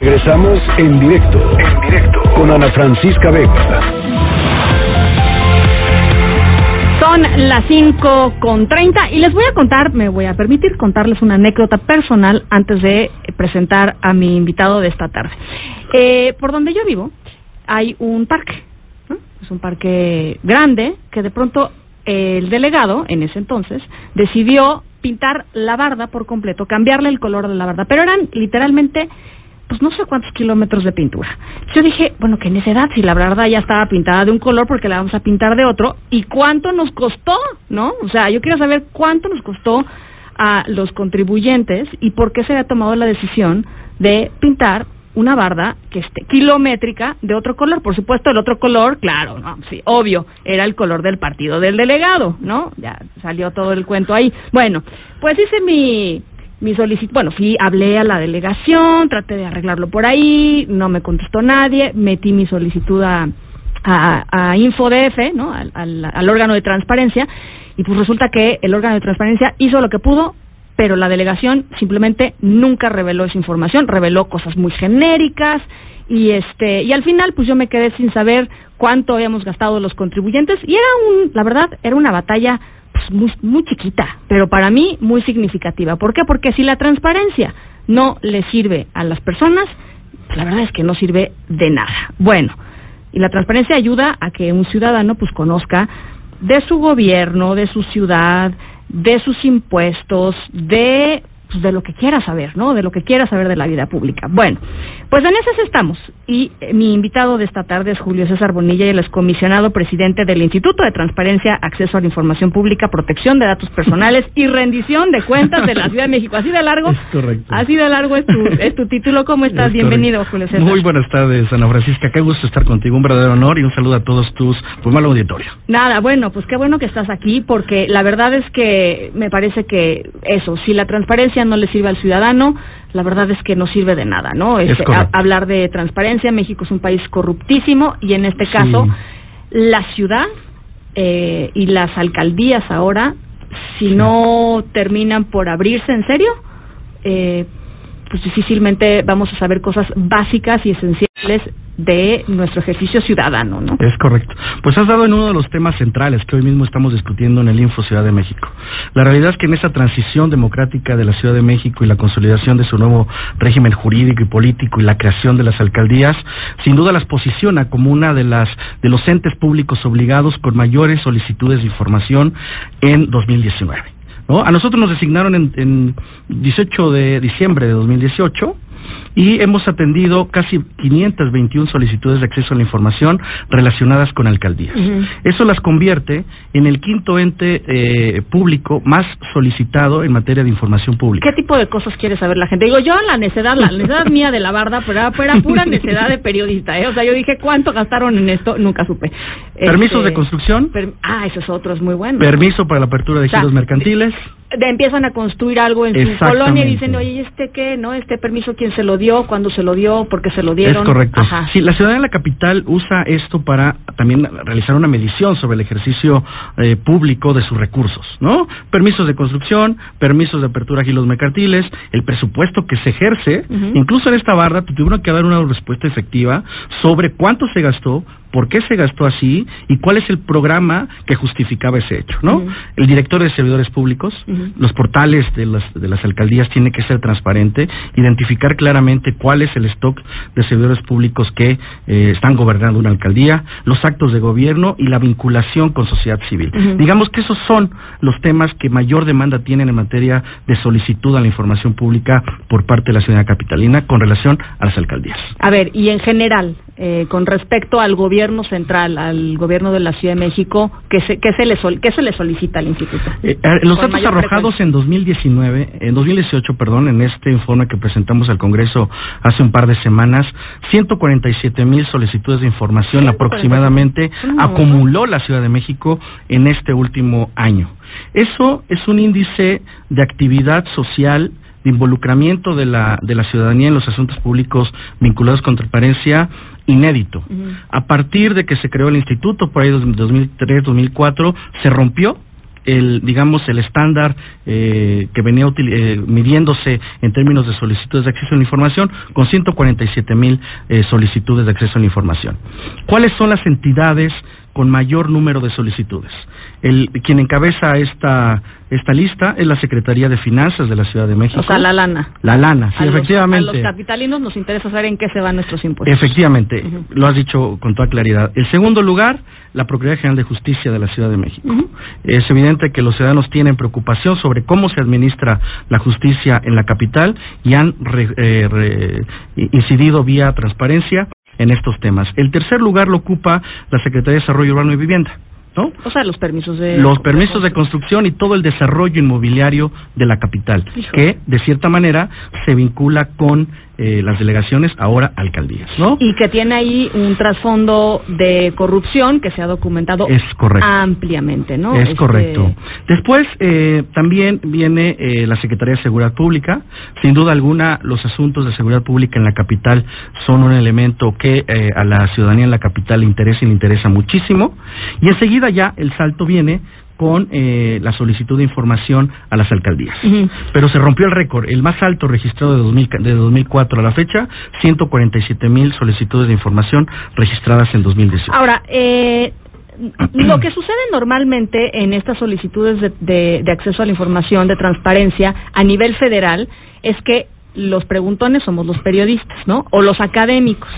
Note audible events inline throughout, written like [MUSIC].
Regresamos en directo, en directo con Ana Francisca Vega. Son las cinco con treinta y les voy a contar, me voy a permitir contarles una anécdota personal antes de presentar a mi invitado de esta tarde. Eh, por donde yo vivo hay un parque, es un parque grande que de pronto el delegado, en ese entonces, decidió pintar la barda por completo, cambiarle el color de la barda, pero eran literalmente pues no sé cuántos kilómetros de pintura. Yo dije, bueno, qué necesidad si la barda ya estaba pintada de un color porque la vamos a pintar de otro y cuánto nos costó, ¿no? O sea, yo quiero saber cuánto nos costó a los contribuyentes y por qué se había tomado la decisión de pintar una barda que esté kilométrica de otro color. Por supuesto, el otro color, claro, no, sí, obvio, era el color del partido del delegado, ¿no? Ya salió todo el cuento ahí. Bueno, pues hice mi mi solicitud, bueno, sí, hablé a la delegación, traté de arreglarlo por ahí, no me contestó nadie, metí mi solicitud a, a, a InfoDF, ¿no? Al, al, al, órgano de transparencia, y pues resulta que el órgano de transparencia hizo lo que pudo, pero la delegación simplemente nunca reveló esa información, reveló cosas muy genéricas, y este y al final pues yo me quedé sin saber cuánto habíamos gastado los contribuyentes y era un la verdad era una batalla muy, muy chiquita, pero para mí muy significativa. ¿Por qué? Porque si la transparencia no le sirve a las personas, la verdad es que no sirve de nada. Bueno, y la transparencia ayuda a que un ciudadano pues conozca de su gobierno, de su ciudad, de sus impuestos, de pues, de lo que quiera saber, ¿no? De lo que quiera saber de la vida pública. Bueno, pues en esas estamos. Y eh, mi invitado de esta tarde es Julio César Bonilla, y el excomisionado presidente del Instituto de Transparencia, Acceso a la Información Pública, Protección de Datos Personales y Rendición de Cuentas de la Ciudad de México. Así de largo. Es correcto. Así de largo es tu, es tu título. ¿Cómo estás? Es Bienvenido, Julio César. Muy buenas tardes, Ana Francisca. Qué gusto estar contigo. Un verdadero honor y un saludo a todos tus, pues, mal auditorio. Nada, bueno, pues qué bueno que estás aquí porque la verdad es que me parece que eso, si la transparencia no le sirve al ciudadano, la verdad es que no sirve de nada, ¿no? Este, a, hablar de transparencia, México es un país corruptísimo y en este caso la ciudad eh, y las alcaldías ahora, si sí. no terminan por abrirse en serio, eh, pues difícilmente vamos a saber cosas básicas y esenciales de nuestro ejercicio ciudadano, ¿no? Es correcto. Pues has dado en uno de los temas centrales que hoy mismo estamos discutiendo en el Info Ciudad de México. La realidad es que en esa transición democrática de la Ciudad de México y la consolidación de su nuevo régimen jurídico y político y la creación de las alcaldías, sin duda las posiciona como una de las de los entes públicos obligados con mayores solicitudes de información en 2019. ¿No? A nosotros nos designaron en, en 18 de diciembre de 2018 y hemos atendido casi 521 solicitudes de acceso a la información relacionadas con alcaldías. Uh -huh. Eso las convierte en el quinto ente eh, público más solicitado en materia de información pública. ¿Qué tipo de cosas quiere saber la gente? Digo, yo la necedad, la necedad mía de la barda, pero era, era pura necedad de periodista, ¿eh? O sea, yo dije, ¿cuánto gastaron en esto? Nunca supe. Permisos este, de construcción. Per ah, eso es otro, es muy bueno. Permiso para la apertura de giros o sea, mercantiles. De, empiezan a construir algo en su colonia y dicen, oye, ¿este qué? ¿No? ¿Este permiso quién se lo dio? ¿Cuándo se lo dio? ¿Por qué se lo dieron? Es correcto. Ajá. Sí, la ciudad de la capital usa esto para también realizar una medición sobre el ejercicio eh, público de sus recursos, ¿no? Permisos de construcción, permisos de apertura a giros mercantiles, el presupuesto que se ejerce, uh -huh. incluso en esta barra tuvieron que dar una respuesta efectiva sobre cuánto se gastó, por qué se gastó así y cuál es el programa que justificaba ese hecho, ¿no? Uh -huh. El director de servidores públicos, uh -huh. los portales de las, de las alcaldías tiene que ser transparente, identificar claramente cuál es el stock de servidores públicos que eh, están gobernando una alcaldía, los actos de gobierno y la vinculación con sociedad civil. Uh -huh. Digamos que esos son los temas que mayor demanda tienen en materia de solicitud a la información pública por parte de la ciudad capitalina con relación a las alcaldías. A ver, y en general, eh, con respecto al gobierno central, al gobierno de la Ciudad de México, ¿qué se, qué se, le, sol, qué se le solicita al instituto? Eh, los Con datos arrojados frecuencia. en 2019, en 2018, perdón, en este informe que presentamos al Congreso hace un par de semanas, 147 mil solicitudes de información aproximadamente no. acumuló la Ciudad de México en este último año. Eso es un índice de actividad social de involucramiento de la, de la ciudadanía en los asuntos públicos vinculados con transparencia inédito. Uh -huh. A partir de que se creó el instituto, por ahí de 2003-2004, se rompió el digamos el estándar eh, que venía eh, midiéndose en términos de solicitudes de acceso a la información con 147 mil eh, solicitudes de acceso a la información. ¿Cuáles son las entidades con mayor número de solicitudes? El, quien encabeza esta esta lista es la Secretaría de Finanzas de la Ciudad de México. O sea, la lana. La lana, sí, efectivamente. a los capitalinos nos interesa saber en qué se van nuestros impuestos. Efectivamente, lo has dicho con toda claridad. En segundo lugar, la Procuraduría General de Justicia de la Ciudad de México. Es evidente que los ciudadanos tienen preocupación sobre cómo se administra la justicia en la capital y han eh, incidido vía transparencia en estos temas. El tercer lugar lo ocupa la Secretaría de Desarrollo Urbano y Vivienda. ¿no? O sea, los permisos de... Los permisos de construcción y todo el desarrollo inmobiliario de la capital, que de cierta manera se vincula con eh, las delegaciones, ahora alcaldías, ¿no? Y que tiene ahí un trasfondo de corrupción que se ha documentado es correcto. ampliamente, ¿no? Es este, correcto. Después eh, también viene eh, la Secretaría de Seguridad Pública. Sin duda alguna, los asuntos de seguridad pública en la capital son un elemento que a la ciudadanía en la capital le interesa y le interesa muchísimo. Y enseguida ya el salto viene con eh, la solicitud de información a las alcaldías. Pero se rompió el récord, el más alto registrado de, 2000, de 2004 a la fecha, 147 mil solicitudes de información registradas en 2018. Ahora, eh, lo que sucede normalmente en estas solicitudes de, de acceso a la información, de transparencia a nivel federal, es que los preguntones somos los periodistas, ¿no? O los académicos.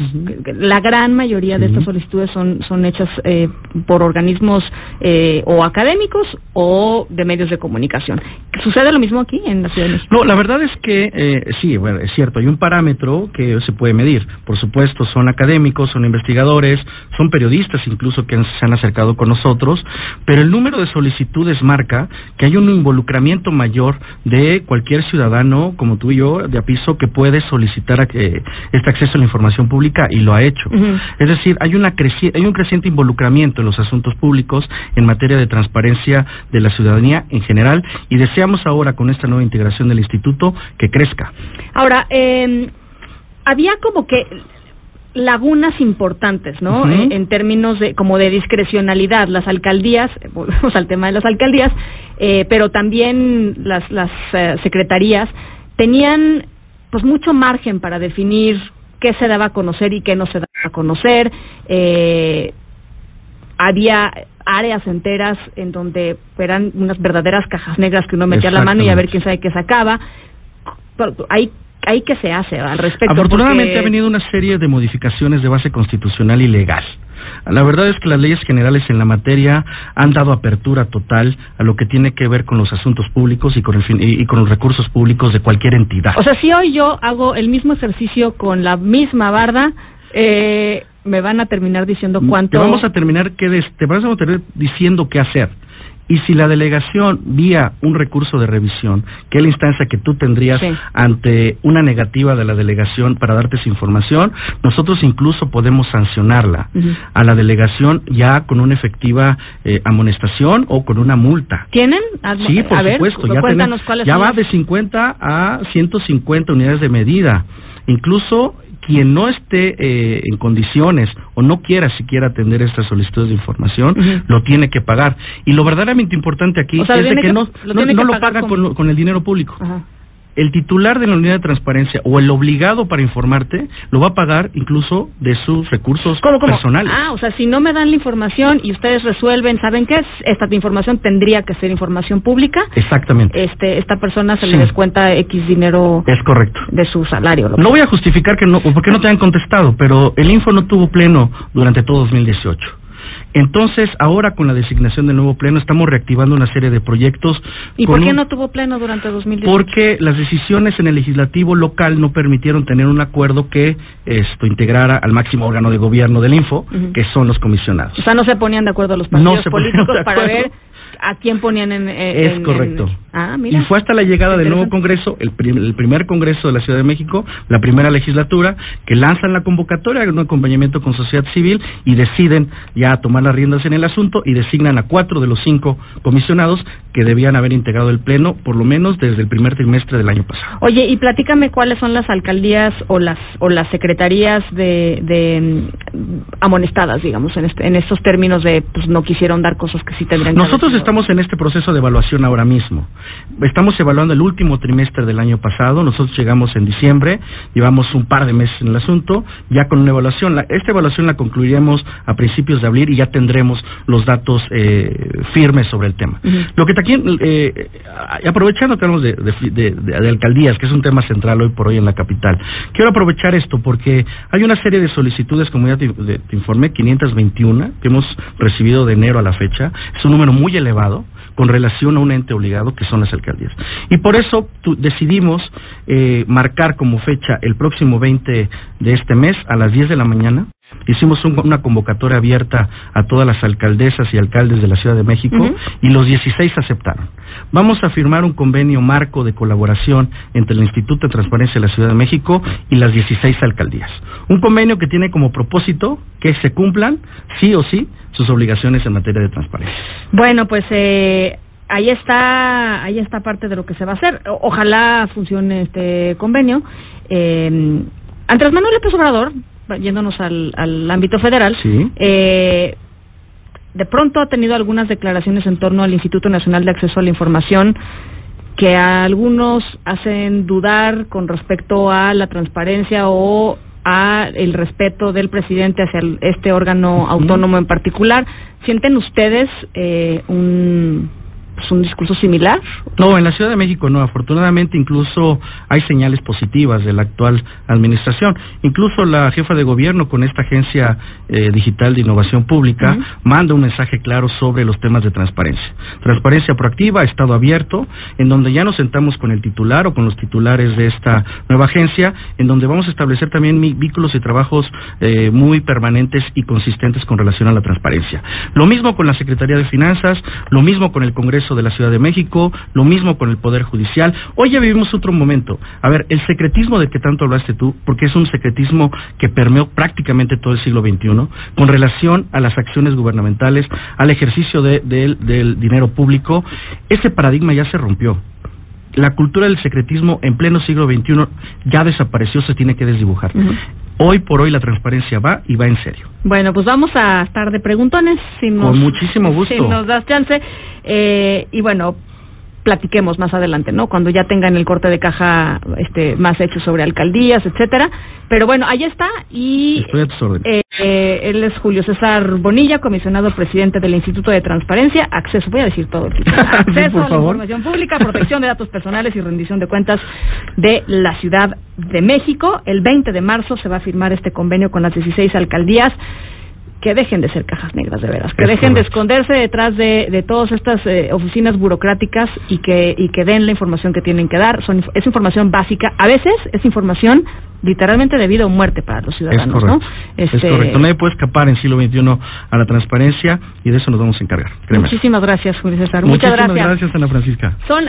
La gran mayoría de estas solicitudes son, son hechas eh, por organismos eh, o académicos o de medios de comunicación. ¿Sucede lo mismo aquí en la Ciudad de México? No, la verdad es que eh, sí, bueno, es cierto, hay un parámetro que se puede medir. Por supuesto, son académicos, son investigadores, son periodistas incluso que se han acercado con nosotros, pero el número de solicitudes marca que hay un involucramiento mayor de cualquier ciudadano como tú y yo, de piso que puede solicitar a que este acceso a la información pública y lo ha hecho. Es decir, hay, una hay un creciente involucramiento en los asuntos públicos en materia de transparencia de la ciudadanía en general y deseamos ahora con esta nueva integración del instituto que crezca. Ahora, eh, había como que lagunas importantes, ¿no? en, términos de como de discrecionalidad, las alcaldías, volvemos al tema de las alcaldías, eh, pero también las las eh, secretarías tenían pues mucho margen para definir qué se daba a conocer y qué no se daba a conocer. Eh, había áreas enteras en donde eran unas verdaderas cajas negras que uno metía la mano y a ver quién sabe qué sacaba. Hay hay que se hace al respecto. Afortunadamente ha venido una serie de modificaciones de base constitucional y legal la verdad es que las leyes generales en la materia han dado apertura total a lo que tiene que ver con los asuntos públicos y con, el y, con los recursos públicos de cualquier entidad. O sea, si hoy yo hago el mismo ejercicio con la misma barda, eh, me van a terminar diciendo cuánto. Te vamos a terminar que te vamos a terminar diciendo qué hacer. Y si la delegación vía un recurso de revisión, que es la instancia que tú tendrías ante una negativa de la delegación para darte esa información, nosotros incluso podemos sancionarla a la delegación ya con una efectiva eh, amonestación o con una multa. ¿Tienen? sí, por supuesto. ya, ya va de 50 a 150 unidades de medida. Incluso quien no esté eh, en condiciones o no quiera siquiera atender estas solicitudes de información, lo tiene que pagar. Y lo verdaderamente importante aquí es que, no lo, no, paga con, con, el dinero público el titular de la unidad de transparencia o el obligado para informarte lo va a pagar incluso de sus recursos personales. Ah, o sea, si no me dan la información y ustedes resuelven, ¿saben qué es? Esta información tendría que ser información pública. Exactamente. Este, esta persona se le descuenta X dinero. Es correcto. De su salario. no voy a justificar que no, porque no te han contestado, pero el info no tuvo pleno durante todo 2018. Entonces, ahora con la designación del nuevo pleno estamos reactivando una serie de proyectos. ¿Y por qué no tuvo pleno durante 2018? Porque las decisiones en el legislativo local no permitieron tener un acuerdo que esto integrara al máximo órgano de gobierno del Info, que son los comisionados. O sea, no se ponían de acuerdo los partidos políticos para ver a quién ponían en... es correcto. Ah, y fue hasta la llegada del nuevo Congreso, el, primer Congreso de la Ciudad de México, la primera legislatura, que lanzan la convocatoria, un acompañamiento con sociedad civil y deciden ya tomar las riendas en el asunto y designan a cuatro de los cinco comisionados que debían haber integrado el Pleno, por lo menos desde el primer trimestre del año pasado. Oye, y platícame cuáles son las alcaldías o las o las secretarías de, amonestadas, digamos, en, este, en estos términos de pues no quisieron dar cosas que sí tendrían que Nosotros estamos en este proceso de evaluación ahora mismo. Estamos evaluando el último trimestre del año pasado. Nosotros llegamos en diciembre, llevamos un par de meses en el asunto, ya con una evaluación. esta evaluación la concluiremos a principios de abril y ya tendremos los datos eh, firmes sobre el tema. Lo que también, eh, aprovechando que hablamos de, de, alcaldías, que es un tema central hoy por hoy en la capital, quiero aprovechar esto porque hay una serie de solicitudes, como ya te, te informé, 521 que hemos recibido de enero a la fecha. Es un número muy elevado con relación a un ente obligado que son las alcaldías. Y por eso decidimos eh, marcar como fecha el próximo 20 de este mes a las 10 de la mañana Hicimos una convocatoria abierta a todas las alcaldesas y alcaldes de la Ciudad de México y los 16 aceptaron. Vamos a firmar un convenio marco de colaboración entre el Instituto de Transparencia de la Ciudad de México y las 16 alcaldías. Un convenio que tiene como propósito que se cumplan, sí o sí, sus obligaciones en materia de transparencia. Bueno, pues eh, ahí está, ahí está parte de lo que se va a hacer. ojalá funcione este convenio. Eh, Andrés Manuel López Obrador yéndonos al, al ámbito federal, eh, de pronto ha tenido algunas declaraciones en torno al Instituto Nacional de Acceso a la Información que a algunos hacen dudar con respecto a la transparencia o a el respeto del presidente hacia este órgano autónomo en particular. ¿Sienten ustedes eh, un es un discurso similar? No, en la Ciudad de México no. Afortunadamente, incluso hay señales positivas de la actual administración. Incluso la jefa de gobierno con esta agencia eh, digital de innovación pública manda un mensaje claro sobre los temas de transparencia. Transparencia proactiva, estado abierto, en donde ya nos sentamos con el titular o con los titulares de esta nueva agencia, en donde vamos a establecer también vínculos y trabajos eh, muy permanentes y consistentes con relación a la transparencia. Lo mismo con la Secretaría de Finanzas, lo mismo con el Congreso de la Ciudad de México, lo mismo con el Poder Judicial. Hoy ya vivimos otro momento. A ver, el secretismo de que tanto hablaste tú, porque es un secretismo que permeó prácticamente todo el siglo XXI, con relación a las acciones gubernamentales, al ejercicio del dinero público, ese paradigma ya se rompió la cultura del secretismo en pleno siglo XXI ya desapareció, se tiene que desdibujar. Hoy por hoy la transparencia va y va en serio. Bueno, pues vamos a estar de preguntones. Si nos, Con muchísimo gusto. Si nos das chance. Eh, y bueno, platiquemos más adelante, ¿no? Cuando ya tengan el corte de caja este más hecho sobre alcaldías, etcétera. Pero bueno, ahí está y eh, eh, él es Julio César Bonilla, comisionado presidente del Instituto de Transparencia, acceso, voy a decir todo, [LAUGHS] acceso a la información pública, protección de datos personales y rendición de cuentas de la Ciudad de México. El 20 de marzo se va a firmar este convenio con las 16 alcaldías que dejen de ser cajas negras de veras, que dejen de esconderse detrás de, de todas estas eh, oficinas burocráticas y que y que den la información que tienen que dar. Son, es información básica, a veces es información literalmente de vida o muerte para los ciudadanos, ¿no? Este... Es correcto. Nadie puede escapar en siglo XXI a la transparencia y de eso nos vamos a encargar. Muchísimas gracias, Julio César. Muchas gracias. gracias, Ana Francisca. Son